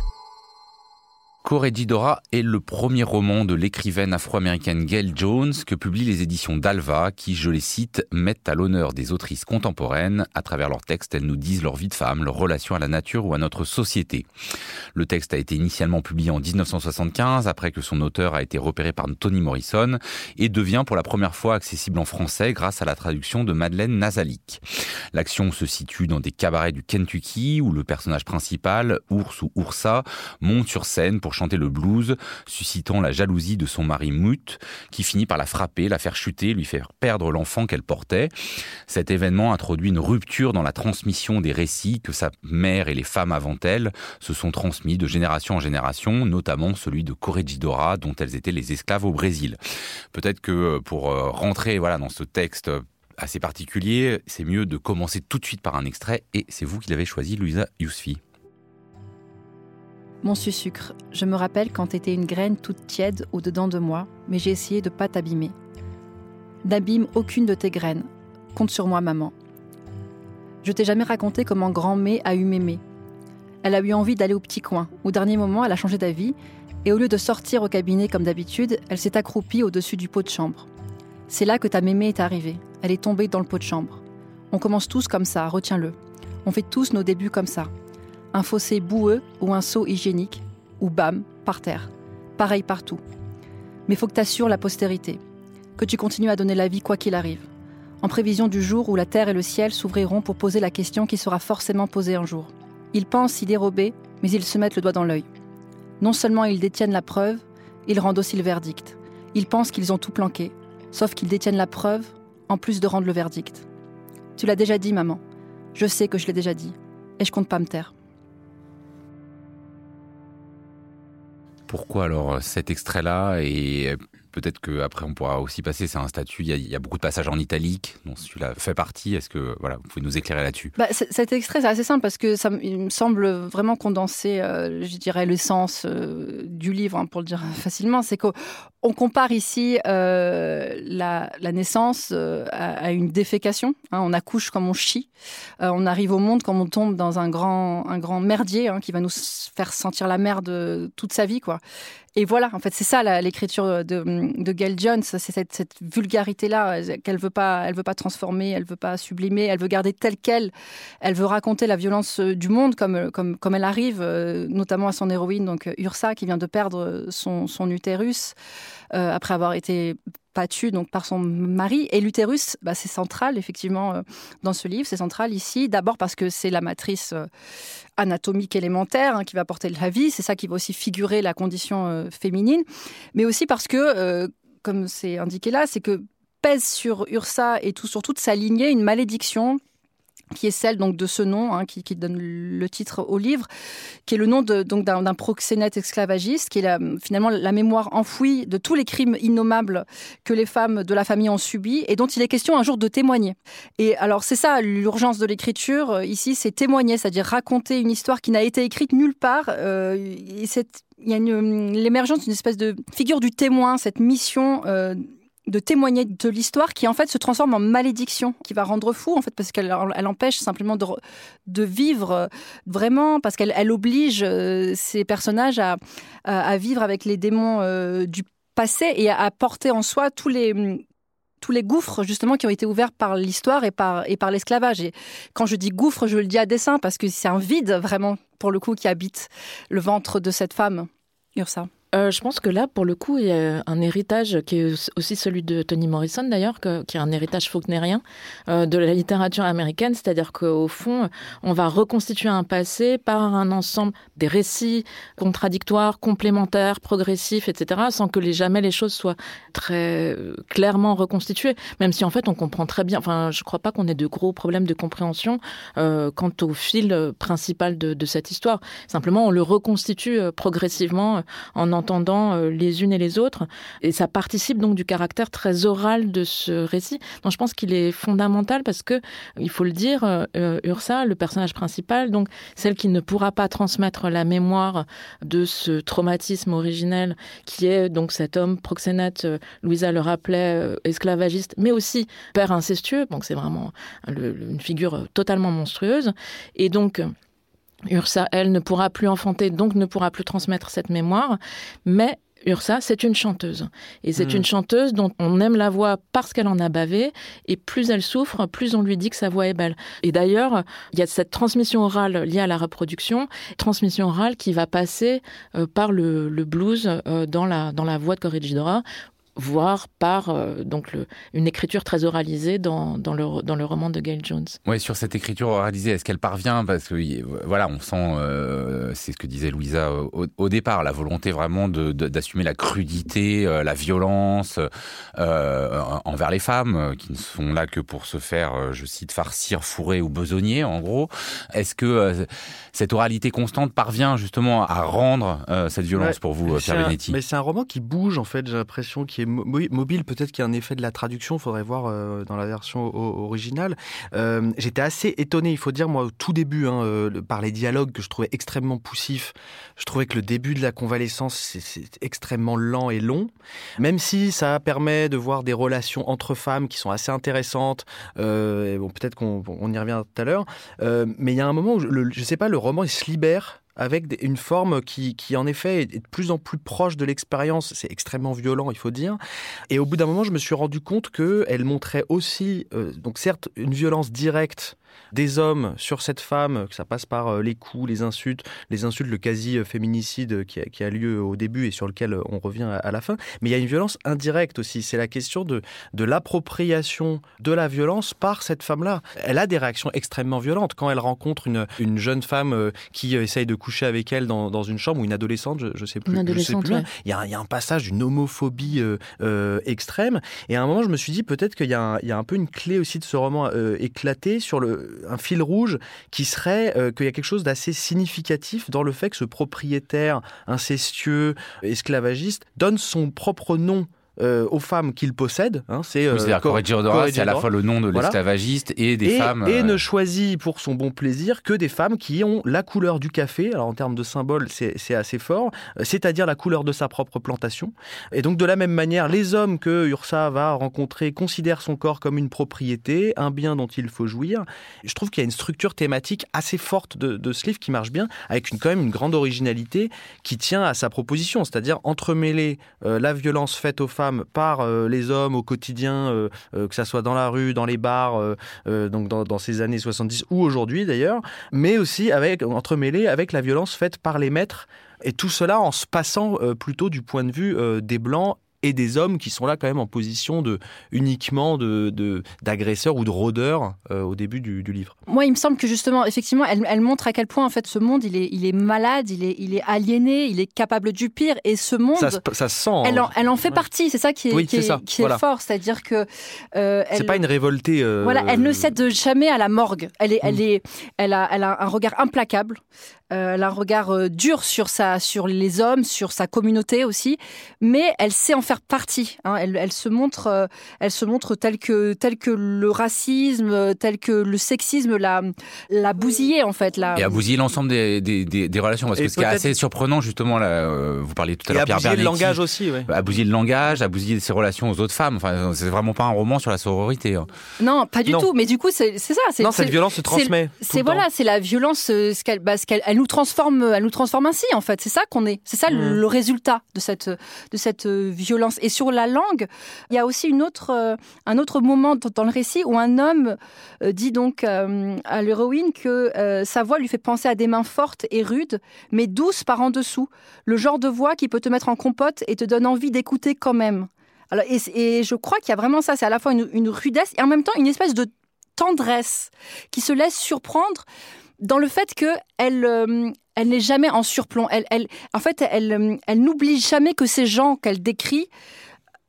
Corregidora est le premier roman de l'écrivaine afro-américaine Gail Jones que publient les éditions d'Alva qui, je les cite, mettent à l'honneur des autrices contemporaines. À travers leurs textes, elles nous disent leur vie de femme, leur relation à la nature ou à notre société. Le texte a été initialement publié en 1975 après que son auteur a été repéré par Toni Morrison et devient pour la première fois accessible en français grâce à la traduction de Madeleine Nazalik. L'action se situe dans des cabarets du Kentucky où le personnage principal, Ours ou Oursa, monte sur scène pour chanter le blues, suscitant la jalousie de son mari Mut, qui finit par la frapper, la faire chuter, lui faire perdre l'enfant qu'elle portait. Cet événement introduit une rupture dans la transmission des récits que sa mère et les femmes avant elle se sont transmis de génération en génération, notamment celui de Corregidora, dont elles étaient les esclaves au Brésil. Peut-être que euh, pour euh, rentrer voilà dans ce texte assez particulier, c'est mieux de commencer tout de suite par un extrait, et c'est vous qui l'avez choisi, Louisa Yousfi. Mon sucre, je me rappelle quand t'étais une graine toute tiède au-dedans de moi, mais j'ai essayé de pas t'abîmer. N'abîme aucune de tes graines. Compte sur moi, maman. Je t'ai jamais raconté comment grand-mé a eu mémé. Elle a eu envie d'aller au petit coin. Au dernier moment, elle a changé d'avis, et au lieu de sortir au cabinet comme d'habitude, elle s'est accroupie au-dessus du pot de chambre. C'est là que ta mémé est arrivée. Elle est tombée dans le pot de chambre. On commence tous comme ça, retiens-le. On fait tous nos débuts comme ça un fossé boueux ou un seau hygiénique, ou bam, par terre. Pareil partout. Mais faut que tu assures la postérité, que tu continues à donner la vie quoi qu'il arrive, en prévision du jour où la terre et le ciel s'ouvriront pour poser la question qui sera forcément posée un jour. Ils pensent s'y dérober, mais ils se mettent le doigt dans l'œil. Non seulement ils détiennent la preuve, ils rendent aussi le verdict. Ils pensent qu'ils ont tout planqué, sauf qu'ils détiennent la preuve, en plus de rendre le verdict. Tu l'as déjà dit, maman. Je sais que je l'ai déjà dit, et je compte pas me taire. Pourquoi alors cet extrait-là et peut-être qu'après on pourra aussi passer, c'est un statut, il y, a, beaucoup de passages en italique, dont celui-là fait partie. Est-ce que voilà, vous pouvez nous éclairer là-dessus? Bah, Cet extrait, c'est assez simple parce que ça me semble vraiment condenser, euh, je dirais, le sens euh, du livre, hein, pour le dire facilement. C'est qu'on compare ici euh, la, naissance à, une défécation. Hein. on accouche comme on chie. on arrive au monde comme on tombe dans un grand, un grand merdier hein, qui va nous faire sentir la merde toute sa vie. quoi. Et voilà, en fait, c'est ça l'écriture de, de Gail Jones, c'est cette, vulgarité-là qu'elle veut pas, elle veut pas transformer, elle veut pas sublimer, elle veut garder telle qu'elle. Elle veut raconter la violence euh, du monde comme, comme, comme elle arrive, euh, notamment à son héroïne, donc Ursa, qui vient de perdre son, son utérus euh, après avoir été battu donc par son mari. Et l'utérus, bah, c'est central effectivement euh, dans ce livre. C'est central ici, d'abord parce que c'est la matrice euh, anatomique élémentaire hein, qui va porter la vie. C'est ça qui va aussi figurer la condition féminine, mais aussi parce que, comme c'est indiqué là, c'est que pèse sur Ursa et tout, sur toute sa lignée une malédiction qui est celle donc de ce nom hein, qui, donne le titre au livre, qui est le nom donc d'un proxénète esclavagiste, qui est finalement la mémoire enfouie de tous les crimes innommables que les femmes de la famille ont subis et dont il est question un jour de témoigner. Et alors c'est ça l'urgence de l'écriture euh, ici, c'est témoigner, c'est-à-dire raconter une histoire qui n'a été écrite nulle part. Euh, il y a l'émergence d'une espèce de figure du témoin, cette mission. Euh, de témoigner de l'histoire qui en fait se transforme en malédiction, qui va rendre fou en fait parce qu'elle elle empêche simplement de, de vivre euh, vraiment, parce qu'elle elle oblige euh, ces personnages à, à, vivre avec les démons euh, du passé et à, porter en soi tous les tous les gouffres justement qui ont été ouverts par l'histoire et par, et par l'esclavage. Et quand je dis gouffre, je le dis à dessein parce que c'est un vide vraiment pour le coup qui habite le ventre de cette femme, Ursa. Euh, je pense que là, pour le coup, il y a un héritage qui est aussi celui de Toni Morrison, d'ailleurs, qui est un héritage faulknerien euh, de la littérature américaine, c'est-à-dire qu'au fond, on va reconstituer un passé par un ensemble des récits contradictoires, complémentaires, progressifs, etc., sans que jamais les choses soient très euh, clairement reconstituées, même si en fait on comprend très bien, enfin je ne crois pas qu'on ait de gros problèmes de compréhension quant au fil principal de, cette histoire. Simplement, on le reconstitue progressivement en entendant euh, les unes et les autres. Et ça participe donc du caractère très oral de ce récit. Donc je pense qu'il est fondamental parce que, il faut le dire, euh, Ursa, le personnage principal, donc celle qui ne pourra pas transmettre la mémoire de ce traumatisme originel qui est donc cet homme proxénète, euh, Louisa le rappelait, esclavagiste, mais aussi père incestueux. Donc c'est vraiment une figure totalement monstrueuse. Et donc, Ursa, elle, ne pourra plus enfanter, donc ne pourra plus transmettre cette mémoire, mais Ursa, c'est une chanteuse. Et c'est hmm. une chanteuse dont on aime la voix parce qu'elle en a bavé, et plus elle souffre, plus on lui dit que sa voix est belle. Et d'ailleurs, il y a cette transmission orale liée à la reproduction, transmission orale qui va passer euh, par le, blues euh, dans, la, dans la voix de Corregidora, voire par euh, donc une écriture très oralisée dans, dans, le, dans le roman de Gail Jones. Oui, sur cette écriture oralisée, est-ce qu'elle parvient? Parce que voilà, on sent, euh, c'est ce que disait Louisa au, départ, la volonté vraiment d'assumer la crudité, euh, la violence envers les femmes, qui ne sont là que pour se faire, je cite, farcir, fourrer ou besogner, en gros. Est-ce que cette oralité constante parvient justement à rendre cette violence pour vous, Pierre Benetti? Mais c'est un roman qui bouge, en fait, j'ai l'impression, qui mobile. Peut-être qu'il y a un effet de la traduction, il faudrait voir euh, dans la version originale. Euh, j'étais assez étonné, il faut dire, moi, au tout début, hein, euh, par les dialogues que je trouvais extrêmement poussifs. Je trouvais que le début de la convalescence, c'est extrêmement lent et long. Même si ça permet de voir des relations entre femmes qui sont assez intéressantes. bon, peut-être qu'on y revient tout à l'heure. mais il y a un moment où, je je sais pas, le roman, il se libère avec une forme qui, qui, en effet, est de plus en plus proche de l'expérience. C'est extrêmement violent, il faut dire. Et au bout d'un moment, je me suis rendu compte qu'elle montrait aussi, euh, donc certes, une violence directe des hommes sur cette femme, que ça passe par euh, les coups, les insultes, les insultes, le quasi-féminicide qui, a lieu au début et sur lequel on revient à la fin. Mais il y a une violence indirecte aussi. C'est la question de, de l'appropriation de la violence par cette femme-là. Elle a des réactions extrêmement violentes quand elle rencontre une, une jeune femme euh, qui euh, essaye de coucher avec elle dans, dans une chambre ou une adolescente, je, ne sais plus. Une adolescente, il, y a, il, y a, un passage d'une homophobie extrême. Et à un moment, je me suis dit peut-être qu'il y, y, a un peu une clé aussi de ce roman éclaté sur le, un fil rouge qui serait euh, qu'il y a quelque chose d'assez significatif dans le fait que ce propriétaire incestueux, esclavagiste, donne son propre nom euh, aux femmes qu'il possède. Hein, c'est euh, c'est à la fois le nom de l'esclavagiste et des femmes. Et ne choisit pour son bon plaisir que des femmes qui ont la couleur du café. Alors en termes de symbole, c'est assez fort, c'est-à-dire la couleur de sa propre plantation. Et donc de la même manière, les hommes que Ursa va rencontrer considèrent son corps comme une propriété, un bien dont il faut jouir. Je trouve qu'il y a une structure thématique assez forte de, de ce livre qui marche bien, avec une, quand même une grande originalité qui tient à sa proposition, c'est-à-dire entremêler la violence faite aux femmes par euh, les hommes au quotidien, euh, euh, que ça soit dans la rue, dans les bars, donc dans, ces années 70 ou aujourd'hui d'ailleurs, mais aussi avec entremêlé avec la violence faite par les maîtres et tout cela en se passant plutôt du point de vue des blancs et des hommes qui sont là quand même en position de uniquement de d'agresseurs ou de rôdeurs euh, au début du, livre. Moi, il me semble que justement, effectivement, elle, elle, montre à quel point en fait ce monde il est il est malade, il est il est aliéné, il est capable du pire et ce monde ça, ça sent. Elle en, elle en fait partie, c'est ça qui est qui, est, qui est, fort, c'est-à-dire que euh, c'est pas une révoltée. Euh, voilà, elle ne cède jamais à la morgue. Elle est elle mm. est elle a elle a un regard implacable. Euh, elle a un regard dur sur sa sur les hommes, sur sa communauté aussi, mais elle sait en faire partie. Hein. Elle, se montre, euh, elle se montre telle que, telle que le racisme, tel que le sexisme l'a, l'a bousillé en fait. Et a bousillé l'ensemble des, des, relations. Parce que ce qui est assez surprenant justement, là, euh, vous parliez tout à l'heure, Pierre Bernetti. le langage aussi, oui. A bousillé le langage, a bousillé ses relations aux autres femmes. Enfin, c'est vraiment pas un roman sur la sororité. Hein. Non, pas du tout. Mais du coup, c'est, ça. non, cette violence se transmet. C'est, voilà, c'est la violence. Euh, ce qu'elle, bah, ce qu'elle, elle nous transforme, elle nous transforme ainsi en fait. C'est ça qu'on est. C'est ça le, mmh. résultat de cette de cette violence. Et sur la langue, il y a aussi une autre un autre moment dans le récit où un homme dit donc à l'héroïne que sa voix lui fait penser à des mains fortes et rudes, mais douces par en dessous. Le genre de voix qui peut te mettre en compote et te donne envie d'écouter quand même. Alors, et, je crois qu'il y a vraiment ça. C'est à la fois une, rudesse et en même temps une espèce de tendresse qui se laisse surprendre dans le fait que elle, euh, elle n'est jamais en surplomb. Elle, elle, en fait, elle, euh, elle n'oublie jamais que ces gens qu'elle décrit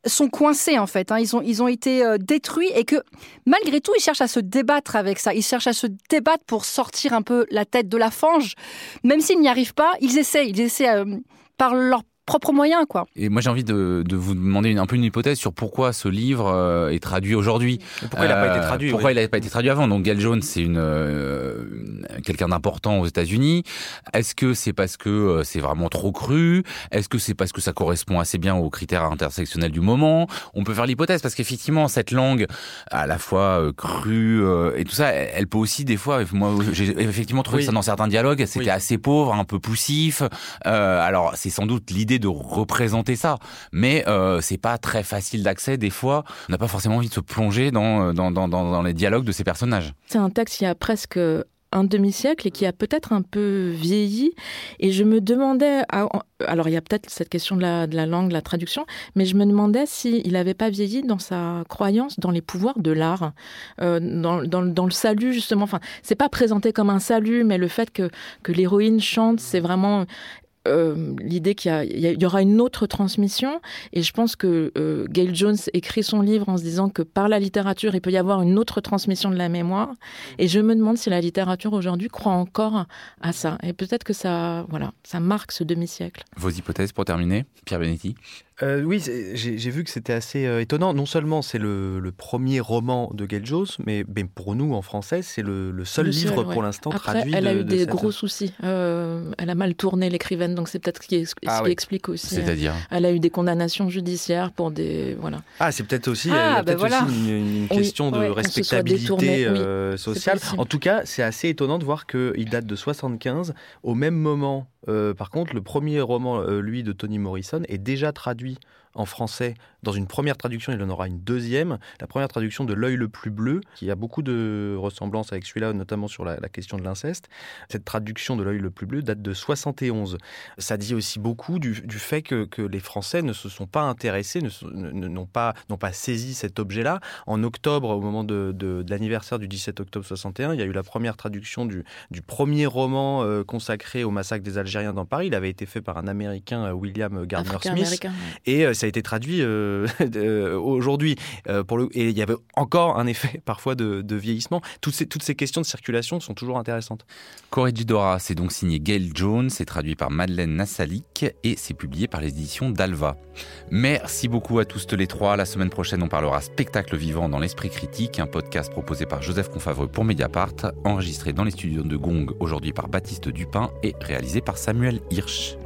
sont coincés en fait. Hein. Ils, ont, ils ont été euh, détruits et que malgré tout, ils cherchent à se débattre avec ça. Ils cherchent à se débattre pour sortir un peu la tête de la fange. Même s'ils n'y arrivent pas, ils essaient. Ils essaient par leur propres moyens. Quoi. Et moi j'ai envie de, vous demander un peu une hypothèse sur pourquoi ce livre euh, est traduit aujourd'hui. Pourquoi il n'a pas été traduit Pourquoi il n'a pas été traduit avant? Donc Gail Jones c'est une euh, quelqu'un d'important aux États-Unis. Est-ce que c'est parce que euh, c'est vraiment trop cru? Est-ce que c'est parce que ça correspond assez bien aux critères intersectionnels du moment? On peut faire l'hypothèse parce qu'effectivement cette langue à la fois crue et tout ça, elle, peut aussi des fois. Moi j'ai effectivement trouvé ça dans certains dialogues, c'était assez pauvre, un peu poussif. alors c'est sans doute l'idée de représenter ça. Mais euh, c'est pas très facile d'accès. Des fois, on n'a pas forcément envie de se plonger dans, dans, dans, dans les dialogues de ces personnages. C'est un texte qui a presque un demi-siècle et qui a peut-être un peu vieilli. Et je me demandais, alors il y a peut-être cette question de la, de la, langue, de la traduction, mais je me demandais s'il n'avait pas vieilli dans sa croyance dans les pouvoirs de l'art, euh, dans, dans, dans, le salut justement. Enfin, c'est pas présenté comme un salut, mais le fait que, que l'héroïne chante, c'est vraiment euh, l'idée qu'il y, aura une autre transmission. Et je pense que euh, Gail Jones écrit son livre en se disant que par la littérature, il peut y avoir une autre transmission de la mémoire. Et je me demande si la littérature aujourd'hui croit encore à ça. Et peut-être que ça, voilà, ça marque ce demi-siècle. Vos hypothèses pour terminer, Pierre Benetti? Euh, oui, j'ai vu que c'était assez euh, étonnant. Non seulement c'est le, premier roman de Jones, mais, pour nous en français, c'est le, seul livre pour l'instant traduit. Elle a eu des gros soucis. Euh, elle a mal tourné l'écrivaine, donc c'est peut-être ce qui, ah explique aussi. C'est-à-dire Elle a eu des condamnations judiciaires pour des voilà. Ah, c'est peut-être aussi, ah, ben une, question de respectabilité sociale. en tout cas, c'est assez étonnant de voir qu'il date de 75, au même moment par contre, le premier roman, euh, lui, de Toni Morrison, est déjà traduit en français. Dans une première traduction, il en aura une deuxième. La première traduction de L'œil le plus bleu, qui a beaucoup de ressemblances avec celui-là, notamment sur la, question de l'inceste. Cette traduction de L'œil le plus bleu date de 71. Ça dit aussi beaucoup du, fait que, les Français ne se sont pas intéressés, n'ont pas, pas saisi cet objet-là. En octobre, au moment de, l'anniversaire du 17 octobre 61, il y a eu la première traduction du, premier roman euh, consacré au massacre des Algériens dans Paris. Il avait été fait par un Américain, euh, William Gardner Smith. Et euh, ça a été traduit [LAUGHS] euh, aujourd'hui. Euh, pour le, et il y avait encore un effet [LAUGHS] parfois de, vieillissement. Toutes ces, toutes ces questions de circulation sont toujours intéressantes. Corregidora, c'est donc signé Gail Jones, c'est traduit par Madeleine Nassalik et c'est publié par les éditions d'Alva. Merci beaucoup à tous les trois. La semaine prochaine, on parlera spectacle vivant dans l'esprit critique, un podcast proposé par Joseph Confavreux pour Mediapart, enregistré dans les studios de Gong aujourd'hui par Baptiste Dupin et réalisé par Samuel Hirsch.